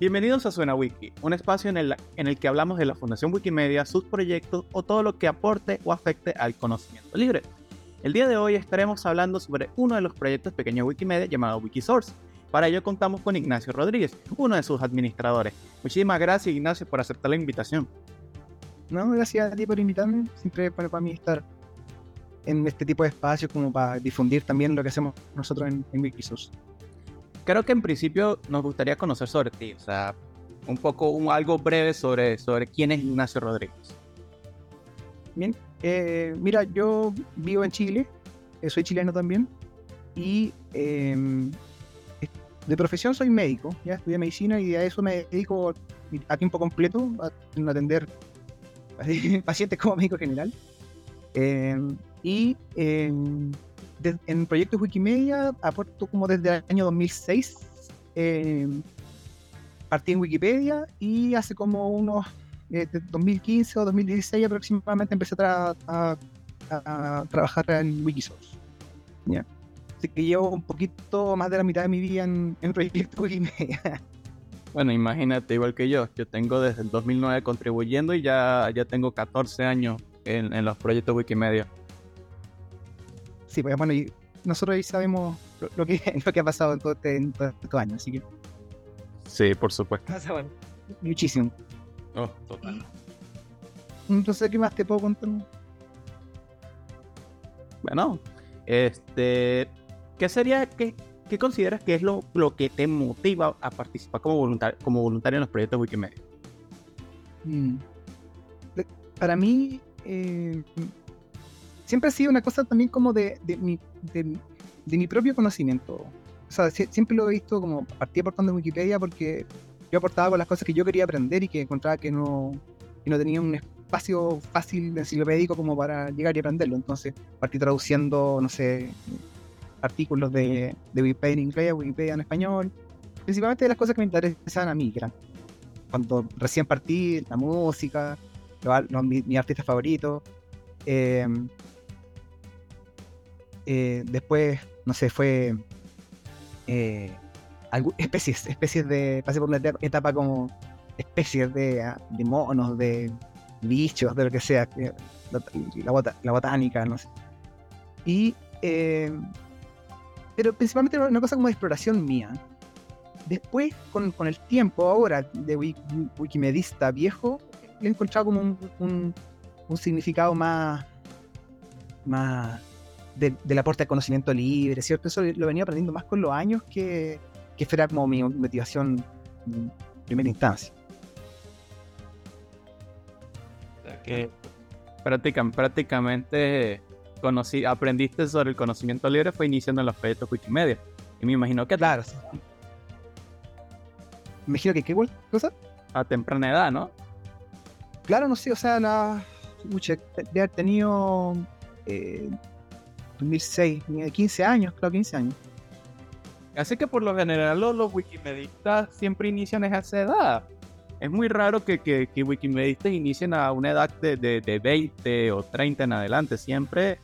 Bienvenidos a Suena Wiki, un espacio en el, que hablamos de la Fundación Wikimedia, sus proyectos o todo lo que aporte o afecte al conocimiento libre. El día de hoy estaremos hablando sobre uno de los proyectos pequeños Wikimedia llamado Wikisource. Para ello contamos con Ignacio Rodríguez, uno de sus administradores. Muchísimas gracias Ignacio por aceptar la invitación. No, gracias a ti por invitarme. Siempre para, para mí estar en este tipo de espacios como para difundir también lo que hacemos nosotros en Wikisource. Creo que en principio nos gustaría conocer sobre ti, o sea, un poco, un, algo breve sobre, sobre quién es Ignacio Rodríguez. Bien, eh, mira, yo vivo en Chile, eh, soy chileno también, y eh, de profesión soy médico, ya estudié medicina y a eso me dedico a tiempo completo, a atender pacientes como médico general. Eh, y eh, de, en proyectos Wikimedia aporto como desde el año 2006. Eh, partí en Wikipedia y hace como unos eh, 2015 o 2016 aproximadamente empecé a, trabajar en Wikisource. ¿ya? Así que llevo un poquito más de la mitad de mi vida en, en proyectos Wikimedia. Bueno, imagínate, igual que yo. Yo tengo desde el 2009 contribuyendo y ya, ya tengo 14 años en, en los proyectos Wikimedia. Sí, pues bueno, y nosotros ahí sabemos lo, lo que, lo que ha pasado en todo este, en todo este año, así que Sí, por supuesto. pasa bueno, muchísimo. Oh, total. Entonces, ¿qué más te puedo contar? Bueno, este, ¿qué sería, qué, qué consideras que es lo, lo que te motiva a participar como voluntario, como voluntario en los proyectos Wikimedia? Mm. Para mí, eh, siempre ha sido una cosa también como de, de mi, de, de mi propio conocimiento. O sea, sie- siempre lo he visto como partí aportando en Wikipedia porque yo aportaba con las cosas que yo quería aprender y que encontraba que no, que no tenía un espacio fácil enciclopédico como para llegar y aprenderlo. Entonces partí traduciendo, no sé, artículos de, de Wikipedia en inglés, Wikipedia en español. Principalmente de las cosas que me interesaban a mí, que eran cuando recién partí, la música, los, los- mi, mi artista favorito. eh, eh, después, no sé, fue eh, especies, especies de. Pasé por una etapa, como especies de, ah, de monos, de bichos, de lo que sea, que- la, botánica, no sé. Y. eh, pero principalmente una cosa como de exploración mía. Después, con, con el tiempo ahora de wiki- wikimedista viejo, he encontrado como un, un- un significado más, más de- del aporte al conocimiento libre, ¿cierto? Eso lo venía aprendiendo más con los años que, que fuera como mi motivación en primera instancia. O sea, que práctica- prácticamente conocí, aprendiste sobre el conocimiento libre fue iniciando en los proyectos Wikimedia. Y me imagino que Claro. sí. Me imagino que qué cosa. a temprana edad, ¿no? Claro, no sé, o sea, la. Pucha, de haber tenido. Eh, 2006, tenía 15 años, claro, 15 años. Así que por lo general los, los wikimedistas siempre inician a esa edad. Es muy raro que, que, que wikimedistas inicien a una edad de, de, de 20 o 30 en adelante. Siempre,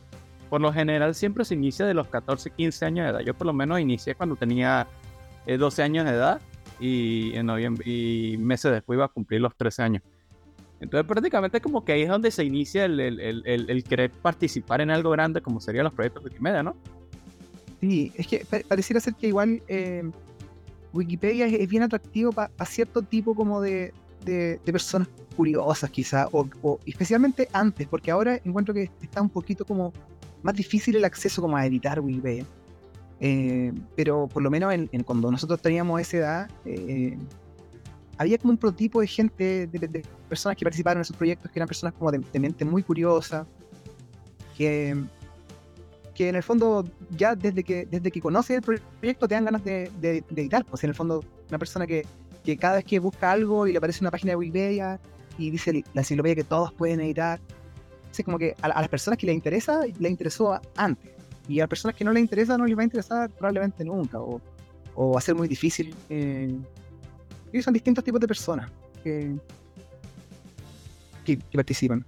por lo general, siempre se inicia de los 14, 15 años de edad. Yo por lo menos inicié cuando tenía eh, 12 años de edad y en noviembre y meses después iba a cumplir los 13 años. Entonces prácticamente como que ahí es donde se inicia el, el, el, querer participar en algo grande como serían los proyectos Wikimedia, ¿no? Sí, es que pa- pareciera ser que igual eh, Wikipedia es, es bien atractivo para cierto tipo como de, de- de personas curiosas quizá, o, especialmente antes, porque ahora encuentro que está un poquito como más difícil el acceso como a editar Wikipedia. Eh, pero por lo menos en, en cuando nosotros teníamos esa edad, eh, había como un prototipo de gente, de, de personas que participaron en esos proyectos, que eran personas como de, de mente muy curiosa, que, que en el fondo ya desde que desde que conoces el proyecto te dan ganas de, de- de editar. Pues en el fondo una persona que, que cada vez que busca algo y le aparece una página de Wikipedia y dice la enciclopedia que todos pueden editar, es como que a, a las personas que les interesa, les interesó antes. Y a las personas que no les interesa, no les va a interesar probablemente nunca. O, o va a ser muy difícil. eh, y son distintos tipos de personas que, que, que participan.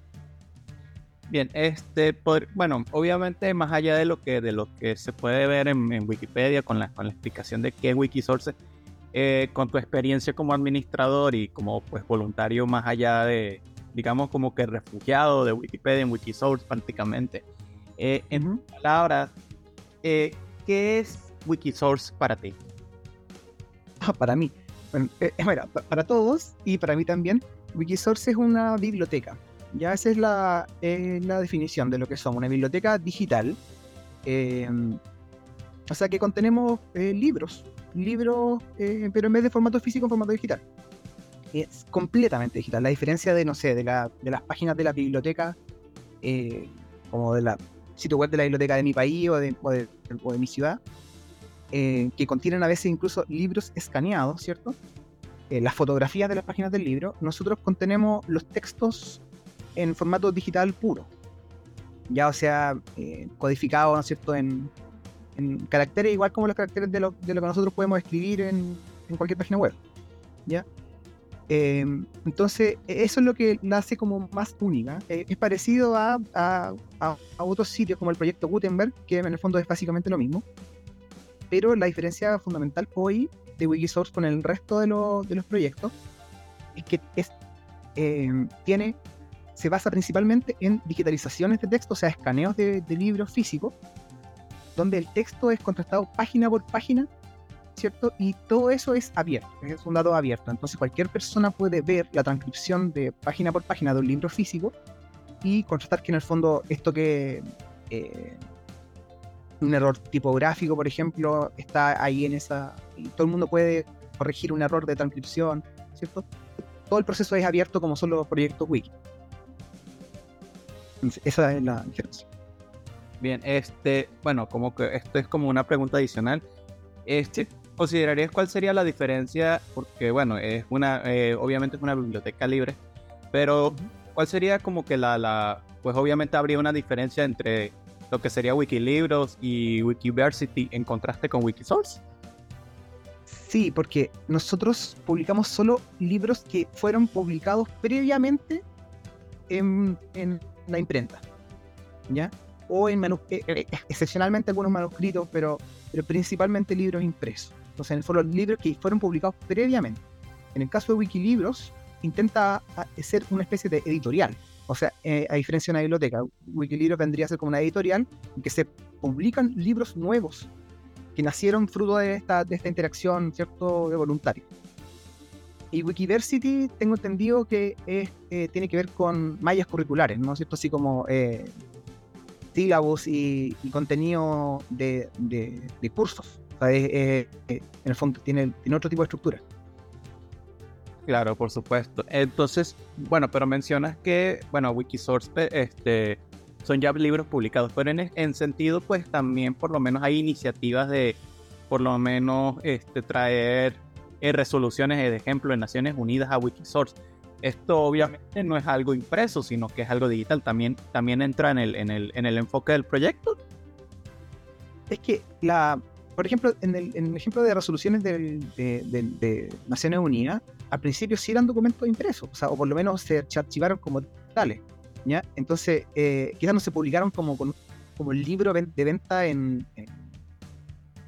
Bien, este, pod- bueno, obviamente más allá de lo que, de lo que se puede ver en, en Wikipedia con la, con la explicación de qué es Wikisource, eh, con tu experiencia como administrador y como pues voluntario más allá de, digamos, como que refugiado de Wikipedia en Wikisource prácticamente. Eh, en palabras, eh, ¿qué es Wikisource para ti? Ah, para mí. Bueno, eh, para todos y para mí también, Wikisource es una biblioteca. Ya esa es la, la definición de lo que son, una biblioteca digital. Em, o sea que contenemos libros, libros, pero en vez de formato físico, en formato digital es completamente digital. La diferencia de, no sé, de, la, de las páginas de la biblioteca, eh, como de la sitio web de la biblioteca de mi país o de, o de, mi ciudad, eh, que contienen a veces incluso libros escaneados, ¿cierto? Eh, las fotografías de las páginas del libro, nosotros contenemos los textos en formato digital puro. Ya, o sea, codificado, ¿no es cierto?, en, en, caracteres igual como los caracteres de lo, de lo que nosotros podemos escribir en, en cualquier página web. ¿Ya? Em, entonces, e-, eso es lo que la hace como más única. Eh, es parecido a, a, otros sitios como el proyecto Gutenberg, que en el fondo es básicamente lo mismo. Pero la diferencia fundamental hoy de Wikisource con el resto de, los proyectos es que em, tiene, se basa principalmente en digitalizaciones de texto, o sea, escaneos de, libros físicos, donde el texto es contrastado página por página ¿cierto? Y todo eso es abierto, es un dato abierto. Entonces cualquier persona puede ver la transcripción de página por página de un libro físico y constatar que en el fondo esto que... Eh, un error tipográfico, por ejemplo, está ahí en esa... Y todo el mundo puede corregir un error de transcripción, ¿cierto? Todo el proceso es abierto como son los proyectos wiki. esa es la diferencia. Bien, este, bueno, como que esto es como una pregunta adicional. Este, ¿Considerarías cuál sería la diferencia? Porque, bueno, es una, eh, obviamente es una biblioteca libre, pero ¿cuál sería como que la, la, pues obviamente habría una diferencia entre lo que sería Wikilibros y Wikiversity en contraste con Wikisource? Sí, porque nosotros publicamos solo libros que fueron publicados previamente en, en la imprenta, ¿ya? O en eh, eh, excepcionalmente algunos manuscritos, pero, principalmente libros impresos. Entonces, fueron los libros que fueron publicados previamente. En el caso de Wikilibros, intenta ser una especie de editorial. O sea, eh, a diferencia de una biblioteca, Wikilibros vendría a ser como una editorial en que se publican libros nuevos que nacieron fruto de esta, de interacción, ¿cierto?, de voluntarios. Y Wikiversity, tengo entendido que eh, tiene que ver con mallas curriculares, ¿no cierto? Así como eh, sílabos y, contenido de, de cursos en el fondo tiene, tiene otro tipo de estructura. Claro, por supuesto. Entonces, bueno, pero mencionas que, bueno, Wikisource este, son ya libros publicados, pero en, en sentido, pues también por lo menos hay iniciativas de, por lo menos, este, traer eh, resoluciones, de ejemplo, en Naciones Unidas a Wikisource. Esto obviamente no es algo impreso, sino que es algo digital. También, también entra en el, en, el, en el enfoque del proyecto. Es que la, por ejemplo, en el, ejemplo de resoluciones de, Naciones Unidas, al principio sí eran documentos impresos, o, sea, o por lo menos se archivaron como tales. Entonces, eh, quizás no se publicaron como, como libro de venta en, eh,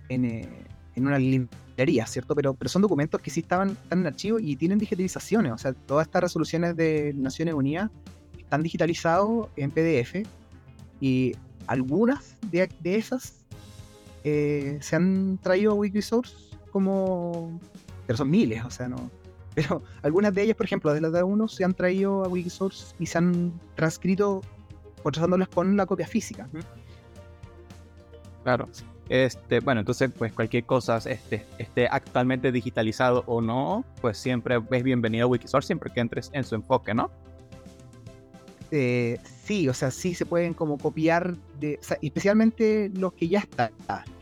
en, una librería, ¿cierto? Pero, pero son documentos que sí estaban, están en archivo y tienen digitalizaciones, o sea, todas estas resoluciones de Naciones Unidas están digitalizados en PDF y algunas de, de esas eh, se han traído a Wikisource como. Pero son miles, o sea, no. Pero algunas de ellas, por ejemplo, de las de uno, se han traído a Wikisource y se han transcrito contrastándolas con la copia física. Claro. Este, bueno, entonces, pues cualquier cosa este, esté actualmente digitalizado o no, pues siempre es bienvenido a Wikisource, siempre que entres en su enfoque, ¿no? Eh, sí, o sea, sí se pueden como copiar, de, especialmente los que ya están.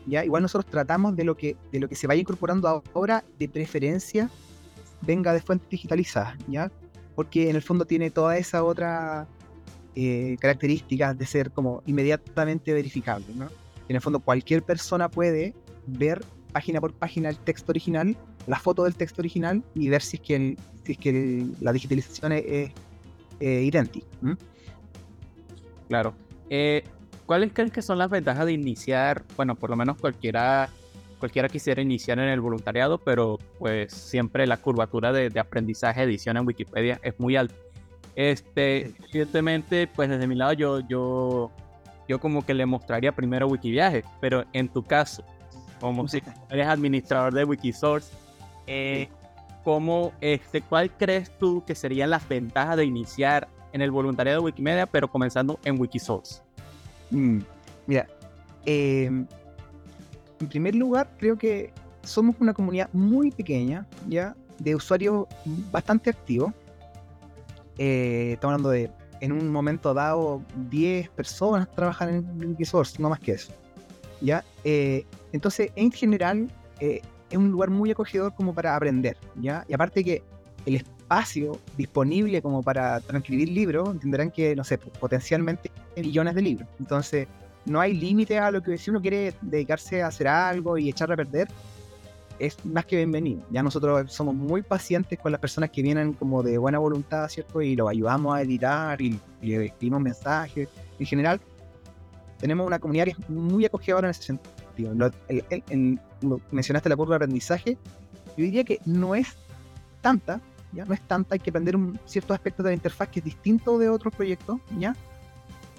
¿ya? Igual nosotros tratamos de lo, que, de lo que se vaya incorporando ahora, de preferencia, venga de fuentes digitalizadas, ¿ya? Porque en el fondo tiene toda esa otra eh, característica de ser como inmediatamente verificable, ¿no? En el fondo cualquier persona puede ver página por página el texto original, la foto del texto original y ver si es que, si es que la digitalización es eh, idéntico. Claro. Eh, ¿Cuáles crees que son las ventajas de iniciar, bueno, por lo menos cualquiera cualquiera quisiera iniciar en el voluntariado, pero pues siempre la curvatura de, aprendizaje edición en Wikipedia es muy alta. Este, evidentemente, pues desde mi lado yo, yo, yo como que le mostraría primero Wikiviaje, pero en tu caso, como si eres administrador de Wikisource, eh, ¿cómo, este, ¿cuál crees tú que serían las ventajas de iniciar en el voluntariado de Wikimedia, pero comenzando en Wikisource? Mm, mira, eh, en primer lugar, creo que somos una comunidad muy pequeña, ¿ya? De usuarios bastante activos. Eh, estamos hablando de, en un momento dado, 10 personas trabajan en Wikisource, no más que eso. ¿Ya? Eh, entonces, en general, eh, es un lugar muy acogedor como para aprender, ¿ya? Y aparte que el espacio disponible como para transcribir libros, entenderán que, no sé, potencialmente millones de libros. Entonces, no hay límite a lo que si uno quiere dedicarse a hacer algo y echarle a perder, es más que bienvenido. Ya nosotros somos muy pacientes con las personas que vienen como de buena voluntad, ¿cierto? Y los ayudamos a editar y, le escribimos mensajes. En general, tenemos una comunidad muy acogedora en ese sentido. Mencionaste la curva de aprendizaje. Yo diría que no es tanta, ya no es tanta, hay que aprender un ciertos aspectos de la interfaz que es distinto de otros proyectos, ¿ya?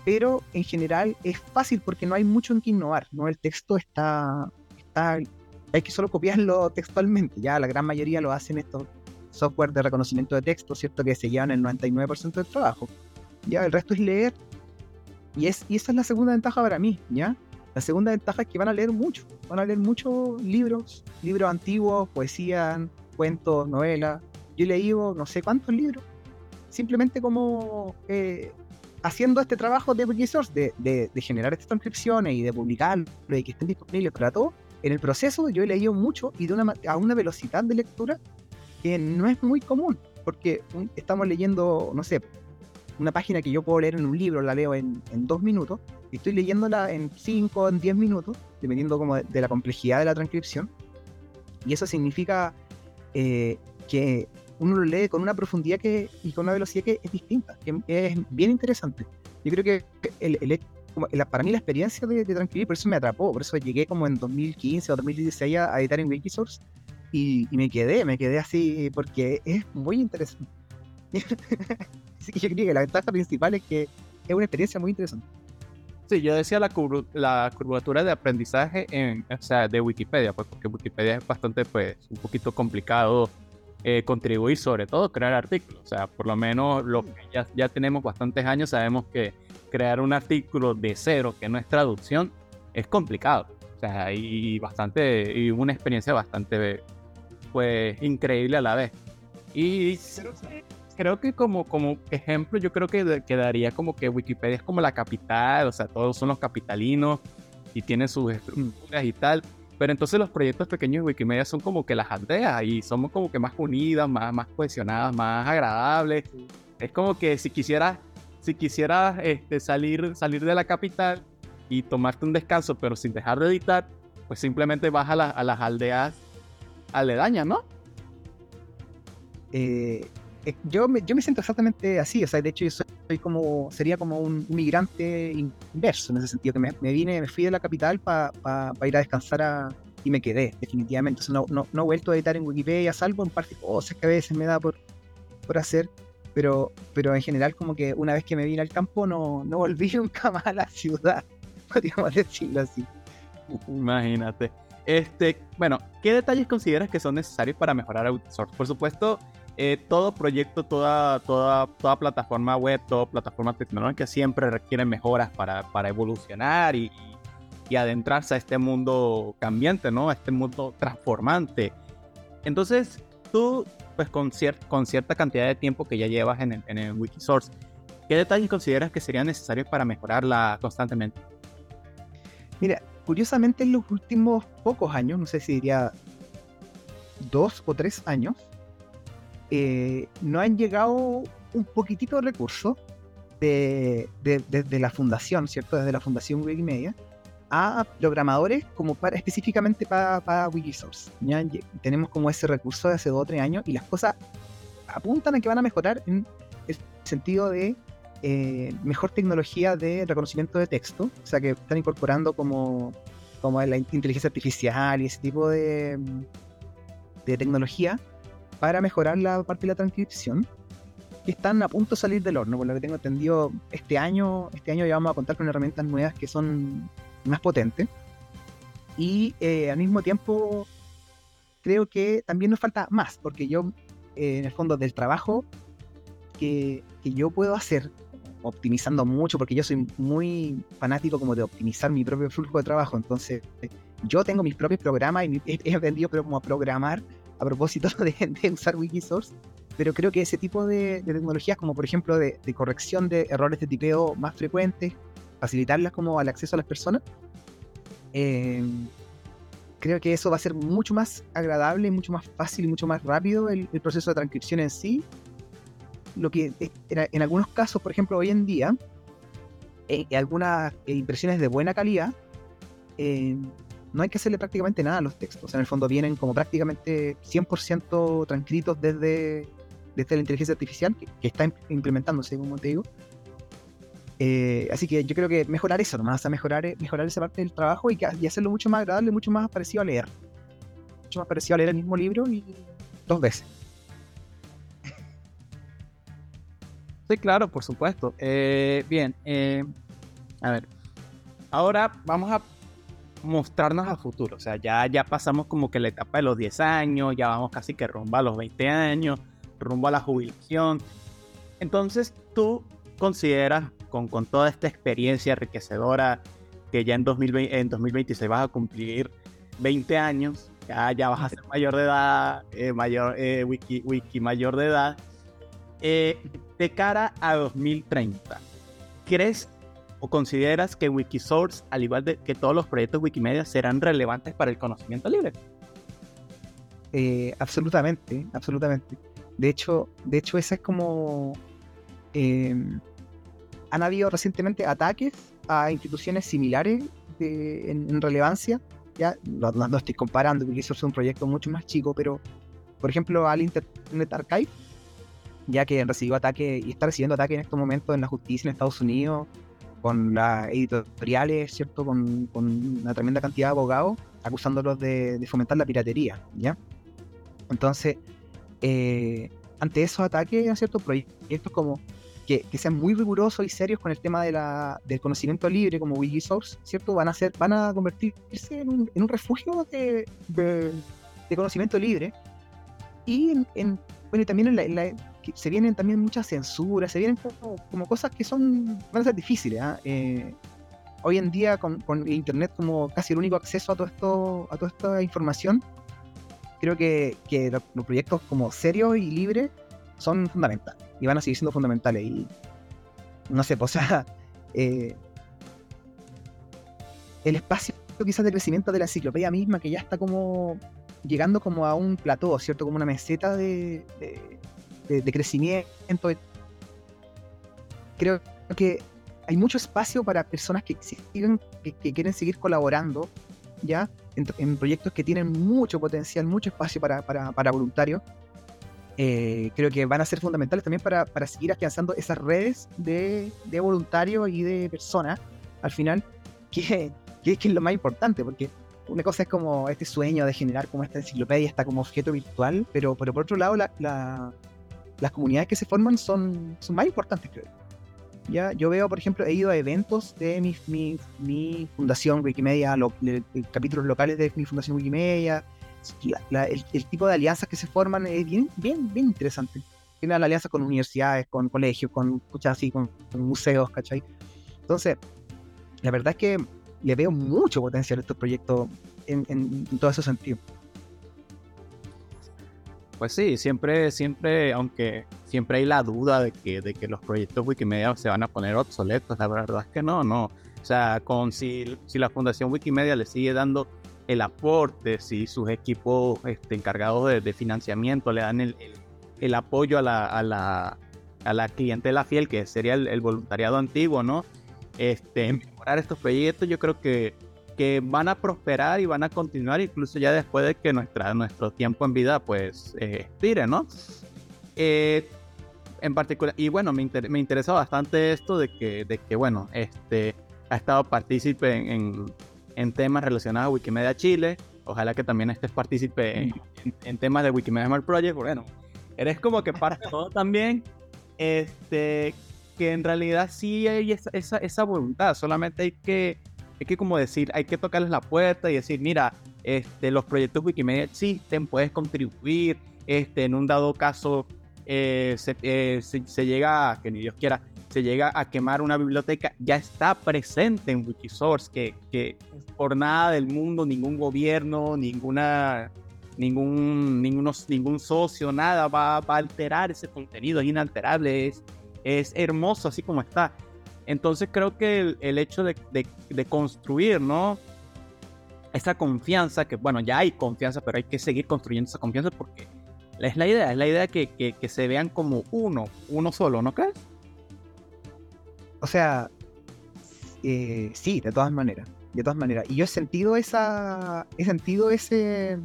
pero en general es fácil porque no hay mucho en que innovar, ¿no? El texto está, está hay que solo copiarlo textualmente, ya la gran mayoría lo hacen estos software de reconocimiento de texto, ¿cierto? Que se llevan el 99% del trabajo. Ya, el resto es leer. Y, es, y esa es la segunda ventaja para mí, ¿ya? La segunda ventaja es que van a leer mucho, van a leer muchos libros, libros antiguos, poesía, cuentos, novelas. Yo he leído no sé cuántos libros, simplemente como eh, haciendo este trabajo de Wikisource, de, de, generar estas transcripciones y de publicarlo y que estén disponibles para todos, en el proceso yo he leído mucho y de una, a una velocidad de lectura que no es muy común, porque estamos leyendo, no sé, una página que yo puedo leer en un libro, la leo en, en dos minutos, y estoy leyéndola en cinco en diez minutos, dependiendo como de, la complejidad de la transcripción, y eso significa eh, que uno lo lee con una profundidad que, y con una velocidad que es distinta, que es bien interesante. Yo creo que el, el, para mí la experiencia de, transcribir, por eso me atrapó, por eso llegué como en 2015 o 2016 a, editar en Wikisource y, y, me quedé, me quedé así porque es muy interesante. así que yo creo que la ventaja principal es que es una experiencia muy interesante. Sí, yo decía la, la curvatura de aprendizaje en, o sea, de Wikipedia, pues porque Wikipedia es bastante, pues, un poquito complicado eh, contribuir, sobre todo crear artículos. O sea, por lo menos los que ya, ya tenemos bastantes años sabemos que crear un artículo de cero, que no es traducción, es complicado. O sea, y bastante, y una experiencia bastante, pues, increíble a la vez. Y creo que como, como ejemplo, yo creo que quedaría como que Wikipedia es como la capital, o sea, todos son los capitalinos y tienen sus estructuras y tal. Pero entonces los proyectos pequeños de Wikimedia son como que las aldeas y somos como que más unidas, más, más cohesionadas, más agradables. Es como que si quisieras, si quisieras este, salir, salir de la capital y tomarte un descanso, pero sin dejar de editar, pues simplemente vas a, a las aldeas aledañas, ¿no? Eh, yo, me, yo me siento exactamente así, o sea, de hecho yo soy como, sería como un migrante inverso en ese sentido, que me, vine, me fui de la capital para ir a descansar y me quedé, definitivamente. no, no, no, he vuelto a editar en Wikipedia, salvo en parte cosas que a veces me da por, por hacer, pero, pero en general como que una vez que me vine al campo no, no volví nunca más a la ciudad, podríamos decirlo así. Imagínate. Este, bueno, ¿qué detalles consideras que son necesarios para mejorar Outsource? Por supuesto, eh, todo proyecto, toda, toda, toda plataforma web, toda plataforma tecnológica siempre requiere mejoras para, para evolucionar y, y, adentrarse a este mundo cambiante, ¿no? A este mundo transformante. Entonces, tú, pues con, con cierta cantidad de tiempo que ya llevas en el, en el Wikisource, ¿qué detalles consideras que serían necesarios para mejorarla constantemente? Mira, curiosamente en los últimos pocos años, no sé si diría dos o tres años, eh, no han llegado un poquitito de recursos de, la fundación, ¿cierto? Desde la fundación Wikimedia a programadores como para específicamente para, Wikisource. ¿ya? Tenemos como ese recurso de hace dos o tres años y las cosas apuntan a que van a mejorar en el sentido de eh, mejor tecnología de reconocimiento de texto, o sea que están incorporando como como la inteligencia artificial y ese tipo de, de tecnología para mejorar la parte de la transcripción que están a punto de salir del horno, por lo que tengo entendido, este año, este año ya vamos a contar con herramientas nuevas que son más potentes. Y eh, al mismo tiempo, creo que también nos falta más, porque yo, eh, en el fondo del trabajo que, yo puedo hacer, optimizando mucho, porque yo soy muy fanático como de optimizar mi propio flujo de trabajo, entonces yo tengo mis propios programas y he, aprendido como a programar a propósito de, de usar Wikisource pero creo que ese tipo de, tecnologías, como por ejemplo de, corrección de errores de tipeo más frecuentes, facilitarlas como al acceso a las personas, em, creo que eso va a ser mucho más agradable, mucho más fácil y mucho más rápido el, proceso de transcripción en sí. Lo que en, algunos casos, por ejemplo, hoy en día, en eh, algunas impresiones de buena calidad, em, no hay que hacerle prácticamente nada a los textos. En el fondo vienen como prácticamente 100% transcritos desde, desde la inteligencia artificial que, está implementándose, como te digo. Eh, así que yo creo que mejorar eso nomás, mejorar, mejorar esa parte del trabajo y, hacerlo mucho más agradable, mucho más parecido a leer. Mucho más parecido a leer el mismo libro y dos veces. Sí, claro, por supuesto. Eh, bien, eh, a ver. Ahora vamos a mostrarnos al futuro. O sea, ya, ya pasamos como que la etapa de los 10 años, ya vamos casi que rumbo a los 20 años rumbo a la jubilación. Entonces tú consideras, con, con toda esta experiencia enriquecedora, que ya en, 2020, en 2026 vas a cumplir 20 años, ya, ya vas a ser mayor de edad, eh, mayor, eh, wiki, wiki mayor de edad, eh, de cara a 2030, ¿crees o consideras que Wikisource, al igual que todos los proyectos Wikimedia, serán relevantes para el conocimiento libre? absolutamente, absolutamente. De hecho, de hecho esa es como... Em, han habido recientemente ataques a instituciones similares en, relevancia. Ya no, no, estoy comparando eso es un proyecto mucho más chico, pero por ejemplo al Internet Archive, ya que recibió ataque y está recibiendo ataque en estos momentos en la justicia en Estados Unidos, con las editoriales, ¿cierto? Con, una tremenda cantidad de abogados acusándolos de, de fomentar la piratería, ¿ya? Entonces, eh, ante esos ataques ciertos proyectos como que, sean muy rigurosos y serios con el tema de la, del conocimiento libre como Wikisource, ¿cierto? Van a ser, van a convertirse en un, en un refugio de, de, conocimiento libre. Y en, bueno, también en la, se vienen también muchas censuras, se vienen como, cosas que son, van a ser difíciles. ¿ah? Eh, hoy en día con, con, internet como casi el único acceso a todo esto, a toda esta información, creo que, los, proyectos como serios y libres son fundamentales y van a seguir siendo fundamentales. Y no sé, pues, o sea, eh, el espacio quizás de crecimiento de la enciclopedia misma, que ya está como llegando como a un plató, ¿cierto? Como una meseta de, crecimiento. Creo que hay mucho espacio para personas que, siguen, que quieren seguir colaborando, ¿ya? en, proyectos que tienen mucho potencial, mucho espacio para, para, voluntarios. Eh, creo que van a ser fundamentales también para, para seguir afianzando esas redes de, de, voluntarios y de personas, al final, que, que, es lo más importante, porque una cosa es como este sueño de generar como esta enciclopedia, está como objeto virtual, pero, pero por otro lado, la, las comunidades que se forman son, son más importantes, creo. ¿ya? Yo veo, por ejemplo, he ido a eventos de mi, mi, mi fundación Wikimedia, lo, capítulos locales de mi fundación Wikimedia. el, tipo de alianzas que se forman es bien, bien, bien interesante. Tienen alianzas con universidades, con colegios, con, así, con, museos, ¿cachai? Entonces, la verdad es que le veo mucho potencial a estos proyectos en, en, en todo ese sentido. Pues sí, siempre, siempre, aunque siempre hay la duda de que, de que los proyectos Wikimedia se van a poner obsoletos, la verdad es que no, no. O sea, con si, si la Fundación Wikimedia le sigue dando el aporte, si sus equipos este, encargados de, financiamiento le dan el, el, apoyo a la, a, la, a la clientela fiel, que sería el, voluntariado antiguo, ¿no? Este, mejorar estos proyectos, yo creo que que van a prosperar y van a continuar incluso ya después de que nuestra, nuestro tiempo en vida pues eh, expire, ¿no? Eh, en particular, y bueno, me, me, interesa bastante esto de que, de que, bueno, este, ha estado partícipe en, en temas relacionados a Wikimedia Chile. Ojalá que también estés partícipe en, temas de Wikimedia Smart Project. Bueno, eres como que para todo también. Este, que en realidad sí hay esa, esa, esa voluntad. Solamente hay que, hay que como decir, hay que tocarles la puerta y decir, mira, este, los proyectos Wikimedia existen, puedes contribuir. Este, en un dado caso, eh, eh, se, llega, que ni Dios quiera, se llega a quemar una biblioteca, ya está presente en Wikisource, que, por nada del mundo, ningún gobierno, ninguna, ningún, ningunos, ningún socio, nada va, a alterar ese contenido, es inalterable, es hermoso así como está. Entonces creo que el, hecho de, construir, ¿no? Esa confianza, que bueno, ya hay confianza, pero hay que seguir construyendo esa confianza porque es la idea, es la idea que, que, que se vean como uno, uno solo, ¿no crees? O sea, eh, sí, de todas maneras. De todas maneras. Y yo he sentido esa. He sentido ese.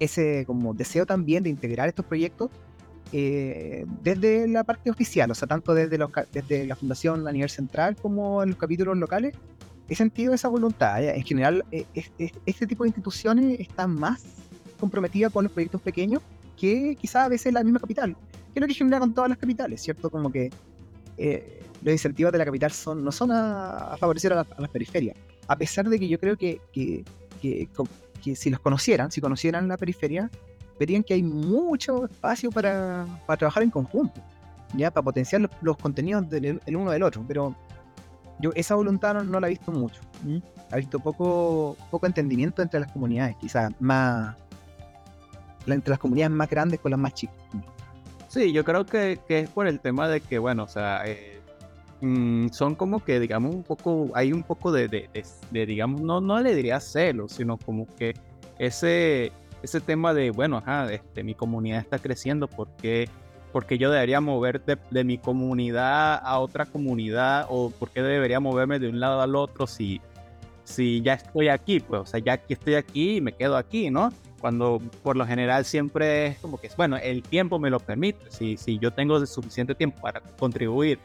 Ese como deseo también de integrar estos proyectos eh, desde la parte oficial, o sea, tanto desde, los, desde la Fundación a nivel central como en los capítulos locales, he sentido esa voluntad. En general, eh, este tipo de instituciones están más comprometidas con los proyectos pequeños que quizás a veces la misma capital, que es lo que genera con todas las capitales, ¿cierto? Como que eh, los incentivos de la capital son, no son a, favorecer a, las periferias. A pesar de que yo creo que, que, que, si los conocieran, si conocieran la periferia, verían que hay mucho espacio para, para trabajar en conjunto, ya para potenciar los, contenidos del el uno del otro. Pero esa voluntad no, la he visto mucho. ¿Mm? Ha visto poco, poco entendimiento entre las comunidades, quizás más entre las comunidades más grandes con las más chicas. Sí, yo creo que, que es por el tema de que, bueno, o sea, eh, mmm, son como que, digamos, un poco, hay un poco de, de, digamos, no, no le diría celos, sino como que ese, ese tema de, bueno, ajá, este, mi comunidad está creciendo, porque porque yo debería mover de, de, mi comunidad a otra comunidad o por qué debería moverme de un lado al otro si, si ya estoy aquí, pues, o sea, ya que estoy aquí y me quedo aquí, ¿no? Cuando por lo general siempre es como que, bueno, el tiempo me lo permite, si, si yo tengo suficiente tiempo para contribuir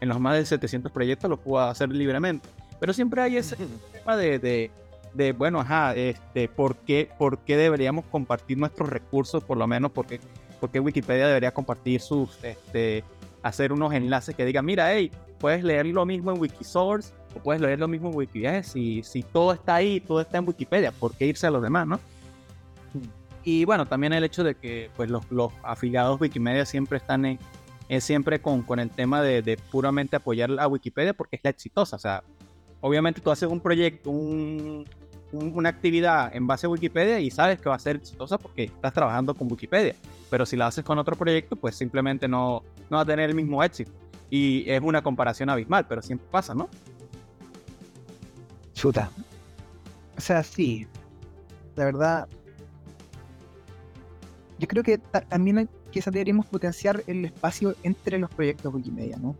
en los más de 700 proyectos, lo puedo hacer libremente. Pero siempre hay ese tema de, de, de, bueno, ajá, este, ¿por qué, ¿por qué deberíamos compartir nuestros recursos, por lo menos? porque porque Wikipedia debería compartir sus, este, hacer unos enlaces que digan, mira, hey, puedes leer lo mismo en Wikisource o puedes leer lo mismo en Wikipedia. Si, si todo está ahí, todo está en Wikipedia, ¿por qué irse a los demás, no? Y bueno, también el hecho de que pues, los, los afiliados Wikimedia siempre están en, es siempre con, con el tema de, de, puramente apoyar a Wikipedia porque es la exitosa. O sea, obviamente tú haces un proyecto, un, un, una actividad en base a Wikipedia y sabes que va a ser exitosa porque estás trabajando con Wikipedia. Pero si la haces con otro proyecto, pues simplemente no, no va a tener el mismo éxito. Y es una comparación abismal, pero siempre pasa, ¿no? Chuta. O sea, sí. La verdad, yo creo que también quizás deberíamos potenciar el espacio entre los proyectos Wikimedia, ¿no?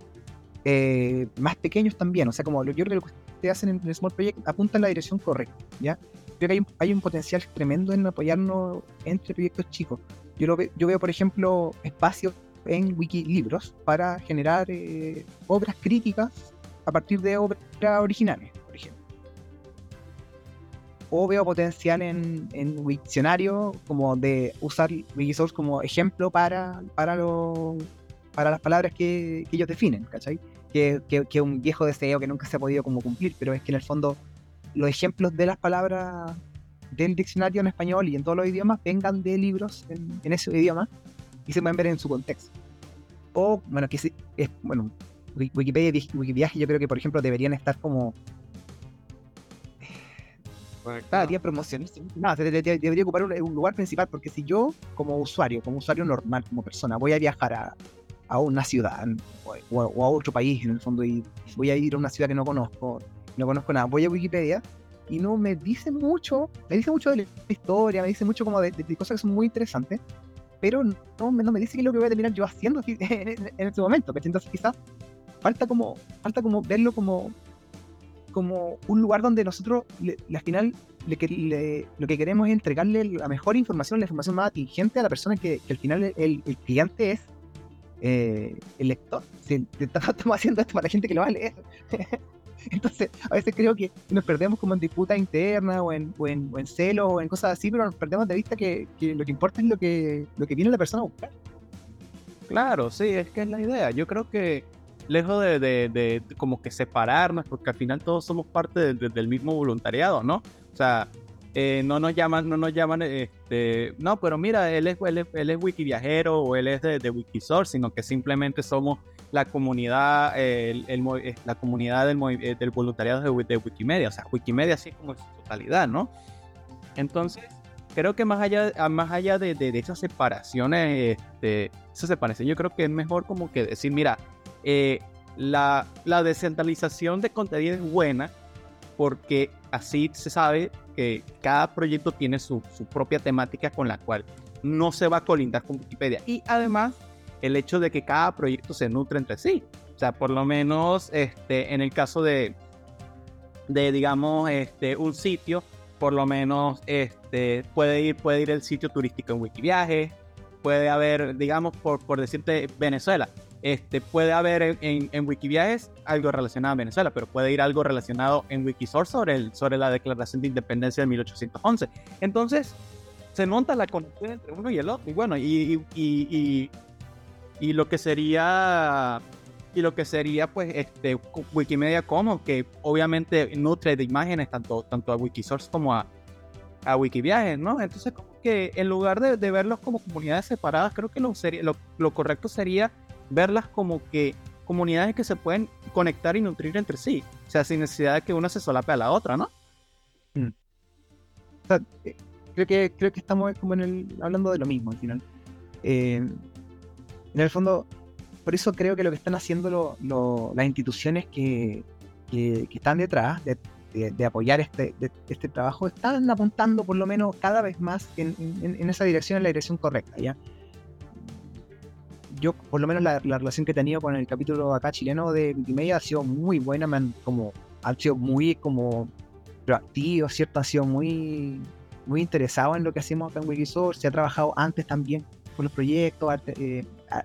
Eh, más pequeños también, o sea, como yo creo que lo que ustedes hacen en el Small Project apunta en la dirección correcta, ¿ya? Creo que hay un, potencial tremendo en apoyarnos entre proyectos chicos. Yo, lo ve, yo veo, por ejemplo, espacios en Wikilibros para generar eh, obras críticas a partir de obras originales o veo potencial en, en como de usar Wikisource como ejemplo para, para, lo, para las palabras que, que ellos definen, ¿cachai? Que, que, que, un viejo deseo que nunca se ha podido como cumplir, pero es que en el fondo los ejemplos de las palabras del diccionario en español y en todos los idiomas vengan de libros en, en ese idioma y se pueden ver en su contexto. O, bueno, que es, bueno, Wikipedia y Wikipedia yo creo que, por ejemplo, deberían estar como cada día promociones. No, debería ocupar un, un, lugar principal, porque si yo, como usuario, como usuario normal, como persona, voy a viajar a, a una ciudad o, o, a otro país, en el fondo, y voy a ir a una ciudad que no conozco, no conozco nada, voy a Wikipedia y no me dice mucho, me dice mucho de la historia, me dice mucho como de, de, de cosas que son muy interesantes, pero no, no me dice qué es lo que voy a terminar yo haciendo en, en, en este momento, entonces quizás falta como, falta como verlo como como un lugar donde nosotros, le, al final, le, le, lo que queremos es entregarle la mejor información, la información más atingente a la persona que, que al final el, el cliente es eh, el lector. Si, estamos haciendo esto para la gente que lo va a leer. Entonces, a veces creo que nos perdemos como en disputa interna o en, o en, o en o en cosas así, pero nos perdemos de vista que, lo que importa es lo que, lo que viene la persona a buscar. Claro, sí, es que es la idea. Yo creo que lejos de, de, de como que separarnos, porque al final todos somos parte de, del mismo voluntariado, ¿no? O sea, eh, no nos llaman, no nos llaman, este, no, pero mira, él es, él es, wikiviajero o él es de, de Wikisource, sino que simplemente somos la comunidad, eh, la comunidad del, eh, del voluntariado de, de, Wikimedia, o sea, Wikimedia así como en su totalidad, ¿no? Entonces, creo que más allá, más allá de, esas separaciones, este, esa separación, yo creo que es mejor como que decir, mira, la, la descentralización de contenido es buena porque así se sabe que cada proyecto tiene su, propia temática con la cual no se va a colindar con Wikipedia. Y además, el hecho de que cada proyecto se nutre entre sí. O sea, por lo menos este, en el caso de, de digamos, este, un sitio, por lo menos este, puede, ir, puede ir el sitio turístico en Wikiviaje, puede haber, digamos, por, por decirte Venezuela, este, puede haber en, en, Wikiviajes algo relacionado a Venezuela, pero puede ir algo relacionado en Wikisource sobre, sobre la Declaración de Independencia de 1811. Entonces, se monta la conexión entre uno y el otro. Y bueno, y, y, y, y lo que sería y lo que sería pues este Wikimedia Commons que obviamente nutre de imágenes tanto tanto a Wikisource como a, a Wikiviajes, ¿no? Entonces como que en lugar de, verlos como comunidades separadas, creo que lo, sería, lo correcto sería verlas como que comunidades que se pueden conectar y nutrir entre sí. O sea, sin necesidad de que una se solape a la otra, ¿no? Mm. Sea, creo que, creo que estamos como en el, hablando de lo mismo al final. Eh, en el fondo, por eso creo que lo que están haciendo lo, lo, las instituciones que, que, están detrás de, apoyar este, de, este trabajo están apuntando por lo menos cada vez más en, en esa dirección, en la dirección correcta, ¿ya? Yo, por lo menos la, la, relación que he tenido con el capítulo acá chileno de Wikimedia ha sido muy buena, me han, como, han sido muy como proactivos, ¿cierto? Ha sido muy, muy interesado en lo que hacemos acá en Wikisource, se ha trabajado antes también con los proyectos eh,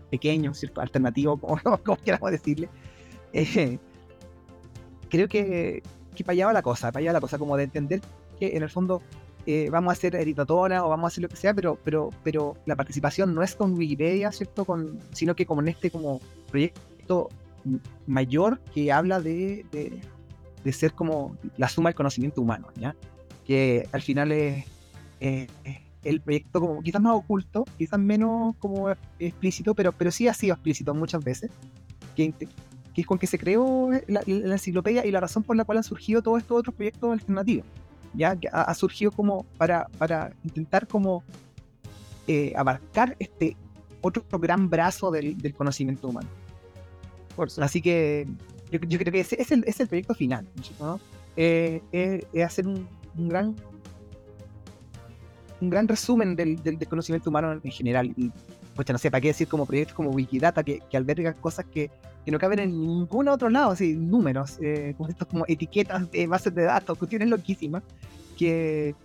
pequeños. Alternativos, como, como queramos decirle. Eh, creo que, que para allá va la cosa, para allá va la cosa, como de entender que en el fondo eh, vamos a hacer editadora o vamos a hacer lo que sea, pero, pero, pero la participación no es con Wikipedia, ¿cierto? Con, sino que como en este como proyecto mayor que habla de, de, de ser como la suma del conocimiento humano, ¿ya? Que al final es, eh, el proyecto como quizás más oculto, quizás menos como explícito, pero, pero sí ha sido explícito muchas veces, que, que es con que se creó la, la enciclopedia y la razón por la cual han surgido todos estos otros proyectos alternativos ya que ha, surgido como para, para intentar como eh, abarcar este otro gran brazo del, del conocimiento humano. Así que yo, yo, creo que ese es el, es el proyecto final, ¿no? Eh, es, es, hacer un, un, gran un gran resumen del, del, del, conocimiento humano en general. Y pues no sé, para qué decir como proyectos como Wikidata que, que albergan cosas que, que, no caben en ningún otro lado, así, números, eh, como estos como etiquetas de bases de datos, cuestiones loquísimas, que,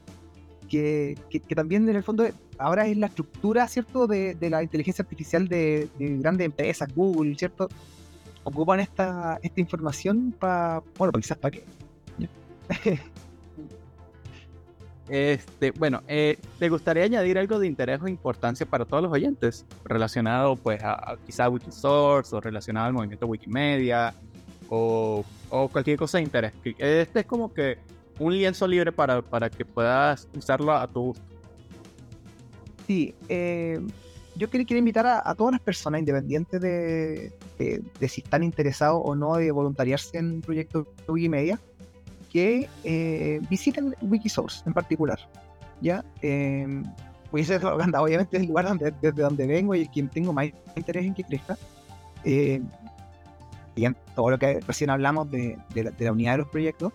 que, que, también en el fondo ahora es la estructura, ¿cierto?, de, de la inteligencia artificial de, de, grandes empresas, Google, ¿cierto? Ocupan esta, esta información para, bueno, quizás para qué. Este, bueno, eh, ¿te gustaría añadir algo de interés o importancia para todos los oyentes? Relacionado pues a, quizá Wikisource o relacionado al movimiento Wikimedia o, cualquier cosa de interés. Este es como que un lienzo libre para, para que puedas usarlo a tu gusto. Sí, eh, yo quiero, invitar a, todas las personas independientes de, de, de, si están interesados o no de voluntariarse en proyectos Wikimedia que eh, visiten Wikisource en particular. ¿ya? Eh, Wikisource obviamente es el lugar donde, desde donde vengo y quien tengo más interés en que crezca. Eh, bien, todo lo que recién hablamos de, de, la, de, la, unidad de los proyectos,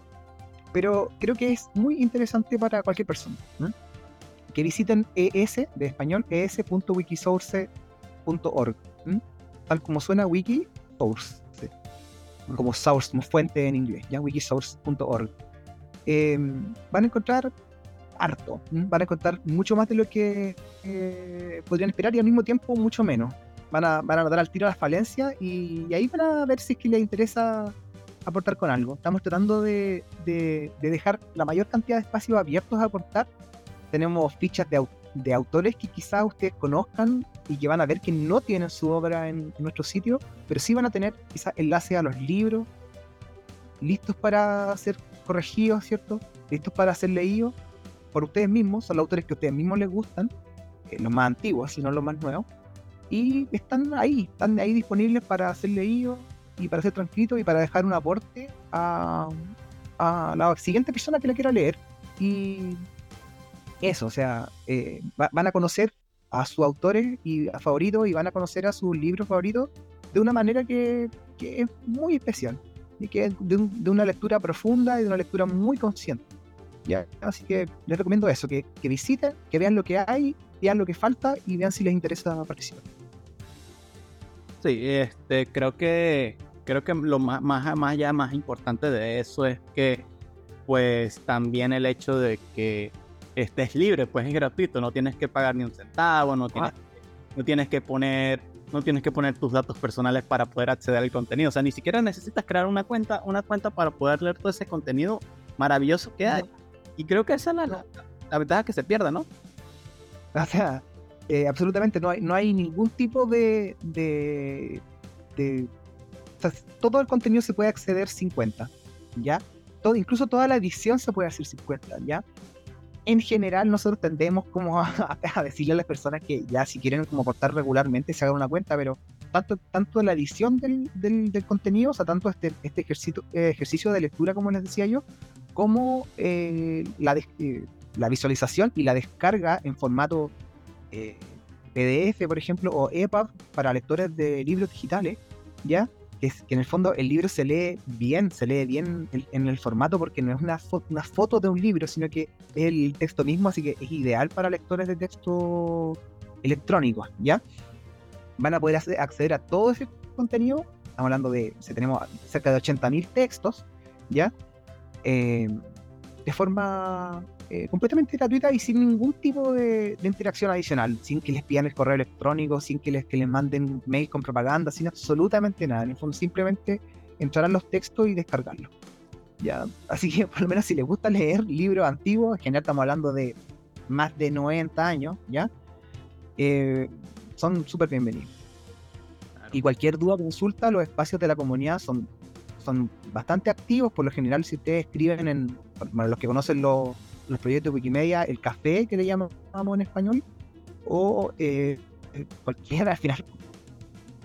pero creo que es muy interesante para cualquier persona. ¿no? Que visiten ES, de español, es.wikisource.org, tal como suena Wikisource como source, como fuente en inglés, ya wikisource.org. Eh, van a encontrar harto, van a encontrar mucho más de lo que eh, podrían esperar y al mismo tiempo mucho menos. Van a, van a dar al tiro a las falencias y, y, ahí van a ver si es que les interesa aportar con algo. Estamos tratando de, de, dejar la mayor cantidad de espacios abiertos a aportar. Tenemos fichas de, de autores que quizás ustedes conozcan y que van a ver que no tienen su obra en, nuestro sitio, pero sí van a tener quizás enlaces a los libros listos para ser corregidos, ¿cierto? Listos para ser leídos por ustedes mismos, son los autores que a ustedes mismos les gustan, eh, los más antiguos, si no los más nuevos, y están ahí, están ahí disponibles para ser leídos y para ser transcritos y para dejar un aporte a, la siguiente persona que la quiera leer. Y eso, o sea, eh, van a conocer a sus autores y a favoritos y van a conocer a sus libros favoritos de una manera que, es muy especial y que es de, una lectura profunda y de una lectura muy consciente. ¿ya? Así que les recomiendo eso, que, que visiten, que vean lo que hay, vean lo que falta y vean si les interesa participar. Sí, este, creo que creo que lo más, más, más, ya más importante de eso es que pues también el hecho de que estés libre, pues es gratuito, no tienes que pagar ni un centavo, no tienes, ah. no tienes que poner no tienes que poner tus datos personales para poder acceder al contenido, o sea, ni siquiera necesitas crear una cuenta, una cuenta para poder leer todo ese contenido maravilloso que hay. Y creo que esa es la, la, ventaja que se pierda, ¿no? O sea, eh, absolutamente no hay, no hay ningún tipo de, de, de o sea, todo el contenido se puede acceder sin cuenta, ¿ya? Todo, incluso toda la edición se puede hacer sin cuenta, ¿ya? En general nosotros tendemos como a, decirle a las personas que ya si quieren como aportar regularmente se hagan una cuenta, pero tanto, tanto la edición del, contenido, o sea, tanto este, este ejercicio, eh, ejercicio de lectura, como les decía yo, como eh, la, eh, la visualización y la descarga en formato PDF, por ejemplo, o EPUB para lectores de libros digitales, ¿ya? Que, en el fondo el libro se lee bien, se lee bien en, el formato porque no es una, una foto de un libro, sino que es el texto mismo, así que es ideal para lectores de texto electrónicos, ¿ya? Van a poder acceder a todo ese contenido, estamos hablando de, si tenemos cerca de 80.000 textos, ¿ya? Eh, de forma eh, completamente gratuita y sin ningún tipo de, interacción adicional, sin que les pidan el correo electrónico, sin que les, que les manden mail con propaganda, sin absolutamente nada. En el fondo, simplemente entrarán los textos y descargarlos. ¿ya? Así que, por lo menos, si les gusta leer libros antiguos, en general estamos hablando de más de 90 años, ¿ya? Eh, son súper bienvenidos. Y cualquier duda o consulta, los espacios de la comunidad son, son bastante activos. Por lo general, si ustedes escriben en, para los que conocen los los proyectos de Wikimedia, el café que le llamamos en español, o eh, cualquiera, al final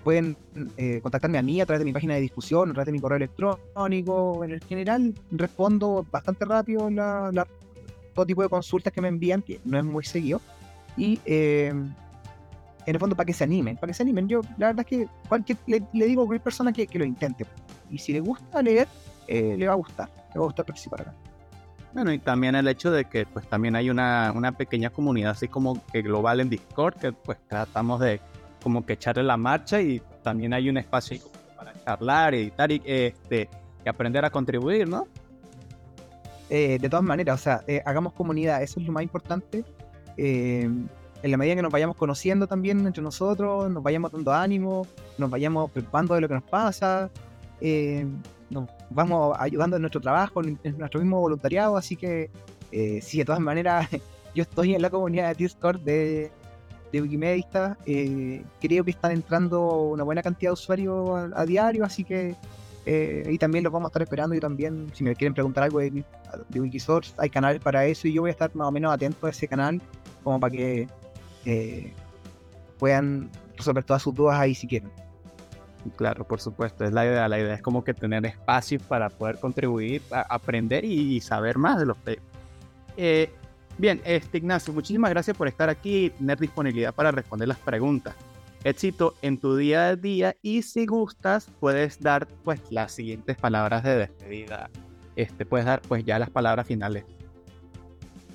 pueden eh, contactarme a mí a través de mi página de discusión, a través de mi correo electrónico. En el general, respondo bastante rápido la, todo tipo de consultas que me envían, que no es muy seguido. Y eh, en el fondo, para que se animen, para que se animen. Yo, la verdad es que cualquier, le, digo a cualquier persona que, que, lo intente. Y si le gusta leer, le va a gustar, le va a gustar participar acá. Bueno, y también el hecho de que pues también hay una, una pequeña comunidad así como que global en Discord, que pues tratamos de como que echarle la marcha y también hay un espacio para charlar, editar y, este, y aprender a contribuir, ¿no? Eh, de todas maneras, o sea, eh, hagamos comunidad, eso es lo más importante. Eh, en la medida que nos vayamos conociendo también entre nosotros, nos vayamos dando ánimo, nos vayamos preocupando de lo que nos pasa, nos vamos ayudando en nuestro trabajo, en, nuestro mismo voluntariado, así que eh, sí, de todas maneras, yo estoy en la comunidad de Discord de, de Wikimedia, eh, creo que están entrando una buena cantidad de usuarios a, diario, así que eh, y también los vamos a estar esperando y también si me quieren preguntar algo de, de, Wikisource, hay canales para eso y yo voy a estar más o menos atento a ese canal como para que eh, puedan resolver todas sus dudas ahí si quieren. Claro, por supuesto, es la idea. La idea es como que tener espacios para poder contribuir, a aprender y, saber más de los temas. Eh, bien, este, Ignacio, muchísimas gracias por estar aquí y tener disponibilidad para responder las preguntas. Éxito en tu día a día y si gustas puedes dar pues las siguientes palabras de despedida. Este, puedes dar pues ya las palabras finales.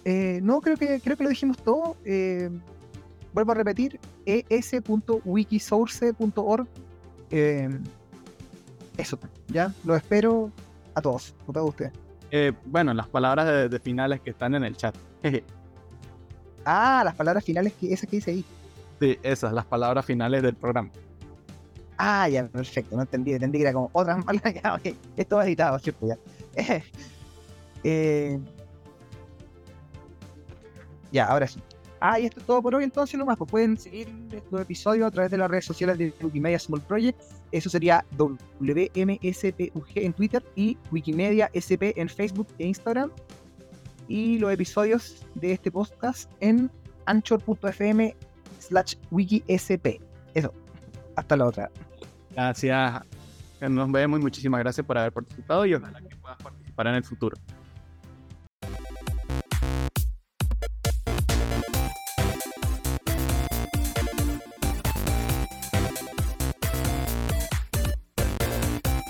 Eh, no, creo que, creo que lo dijimos todo. Eh, vuelvo a repetir, es.wikisource.org eh, eso, ya, lo espero a todos, a todos ustedes. Eh, bueno, las palabras de, finales que están en el chat. ah, las palabras finales, que, esas que dice ahí. Sí, esas, las palabras finales del programa. Ah, ya, perfecto, no entendí, entendí que era como otras malas. Ya, ok, esto va editado, ¿cierto? Ya. Eh, ya, ahora sí. Ah, y esto es todo por hoy entonces nomás, pues pueden seguir estos episodios a través de las redes sociales de Wikimedia Small Project. Eso sería WMSPUG en Twitter y Wikimedia SP en Facebook e Instagram. Y los episodios de este podcast en anchor.fm slash wikisp. Eso. Hasta la otra. Gracias. Nos vemos y muchísimas gracias por haber participado y ojalá que puedas participar en el futuro.